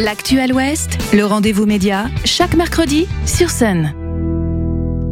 L'actuel Ouest, le rendez-vous média, chaque mercredi sur Sun.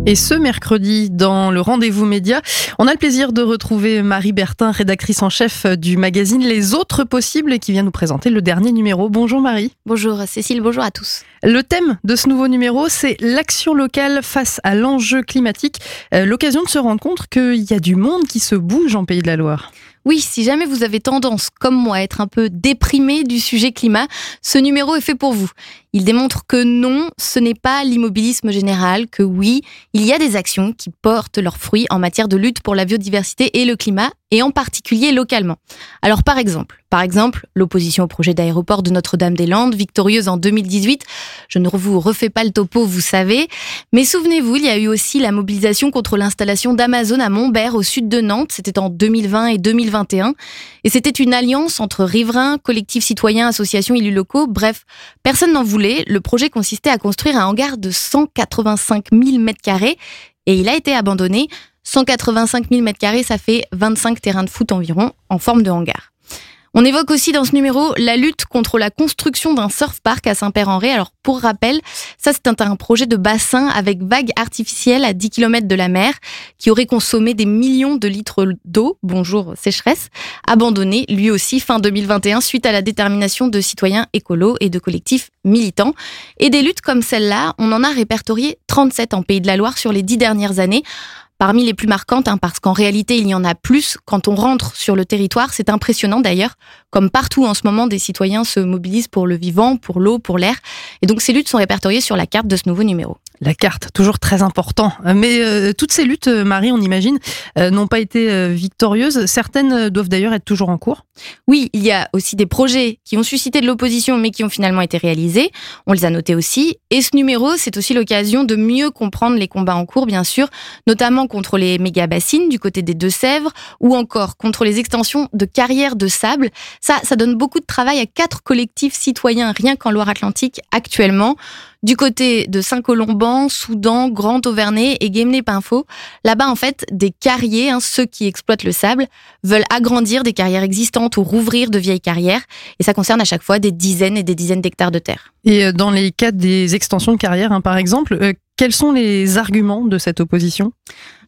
Et ce mercredi, dans le rendez-vous média, on a le plaisir de retrouver Marie Bertin, rédactrice en chef du magazine Les Autres Possibles, qui vient nous présenter le dernier numéro. Bonjour Marie. Bonjour Cécile, bonjour à tous. Le thème de ce nouveau numéro, c'est l'action locale face à l'enjeu climatique. Euh, l'occasion de se rendre compte qu'il y a du monde qui se bouge en Pays de la Loire. Oui, si jamais vous avez tendance, comme moi, à être un peu déprimé du sujet climat, ce numéro est fait pour vous. Il démontre que non, ce n'est pas l'immobilisme général, que oui, il y a des actions qui portent leurs fruits en matière de lutte pour la biodiversité et le climat, et en particulier localement. Alors par exemple, par exemple, l'opposition au projet d'aéroport de Notre-Dame-des-Landes, victorieuse en 2018, je ne vous refais pas le topo, vous savez, mais souvenez-vous, il y a eu aussi la mobilisation contre l'installation d'Amazon à Montbert au sud de Nantes, c'était en 2020 et 2021, et c'était une alliance entre riverains, collectifs citoyens, associations, élus locaux, bref, personne n'en voulait, le projet consistait à construire un hangar de 185 000 m2 et il a été abandonné 185 000 m2, ça fait 25 terrains de foot environ en forme de hangar. On évoque aussi dans ce numéro la lutte contre la construction d'un surf park à Saint-Père-en-Ré. Alors pour rappel, ça c'est un projet de bassin avec vagues artificielles à 10 km de la mer qui aurait consommé des millions de litres d'eau, bonjour sécheresse, abandonné lui aussi fin 2021 suite à la détermination de citoyens écolos et de collectifs militants. Et des luttes comme celle-là, on en a répertorié 37 en Pays de la Loire sur les dix dernières années parmi les plus marquantes, hein, parce qu'en réalité, il y en a plus quand on rentre sur le territoire. C'est impressionnant d'ailleurs, comme partout en ce moment, des citoyens se mobilisent pour le vivant, pour l'eau, pour l'air. Et donc ces luttes sont répertoriées sur la carte de ce nouveau numéro. La carte, toujours très important. Mais euh, toutes ces luttes, euh, Marie, on imagine, euh, n'ont pas été victorieuses. Certaines doivent d'ailleurs être toujours en cours. Oui, il y a aussi des projets qui ont suscité de l'opposition, mais qui ont finalement été réalisés. On les a notés aussi. Et ce numéro, c'est aussi l'occasion de mieux comprendre les combats en cours, bien sûr, notamment contre les méga-bassines du côté des Deux-Sèvres, ou encore contre les extensions de carrières de sable. Ça, ça donne beaucoup de travail à quatre collectifs citoyens, rien qu'en Loire-Atlantique actuellement. Du côté de Saint-Colomban, Soudan, Grand Auvernay et Guémené-Pinfo, là-bas en fait, des carriers, hein, ceux qui exploitent le sable, veulent agrandir des carrières existantes ou rouvrir de vieilles carrières. Et ça concerne à chaque fois des dizaines et des dizaines d'hectares de terre. Et euh, dans les cas des extensions de carrières, hein, par exemple, euh, quels sont les arguments de cette opposition?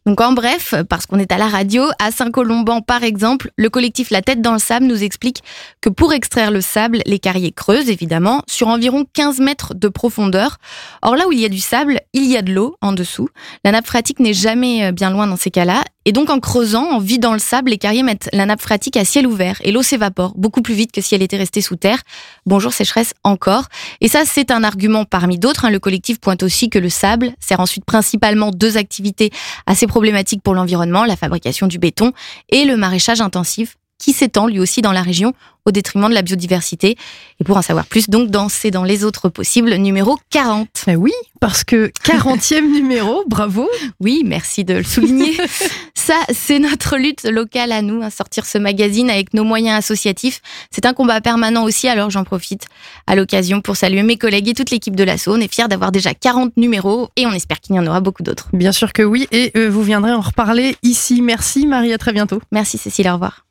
Donc en bref, parce qu'on est à la radio, à Saint-Colomban par exemple, le collectif La Tête dans le Sable nous explique que pour extraire le sable, les carriers creusent évidemment sur environ 15 mètres de profondeur. Or là où il y a du sable, il y a de l'eau en dessous. La nappe phréatique n'est jamais euh, bien loin dans ces cas-là. Et donc en creusant, en vidant le sable, les carriers mettent la nappe phréatique à ciel ouvert et l'eau s'évapore beaucoup plus vite que si elle était restée sous terre. Bonjour sécheresse encore. Et ça c'est un argument parmi d'autres. Hein. Le collectif pointe aussi que le sable sert ensuite principalement deux activités assez problématique pour l'environnement, la fabrication du béton et le maraîchage intensif qui s'étend lui aussi dans la région au détriment de la biodiversité. Et pour en savoir plus, donc dans C'est dans les autres possibles, numéro 40. Eh oui, parce que 40e numéro, bravo. Oui, merci de le souligner. Ça, c'est notre lutte locale à nous, à sortir ce magazine avec nos moyens associatifs. C'est un combat permanent aussi, alors j'en profite à l'occasion pour saluer mes collègues et toute l'équipe de l'assaut. On est fiers d'avoir déjà 40 numéros et on espère qu'il y en aura beaucoup d'autres. Bien sûr que oui, et euh, vous viendrez en reparler ici. Merci Marie, à très bientôt. Merci Cécile, au revoir.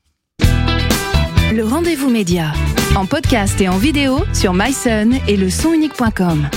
Le rendez-vous média, en podcast et en vidéo sur myson et le sonunique.com.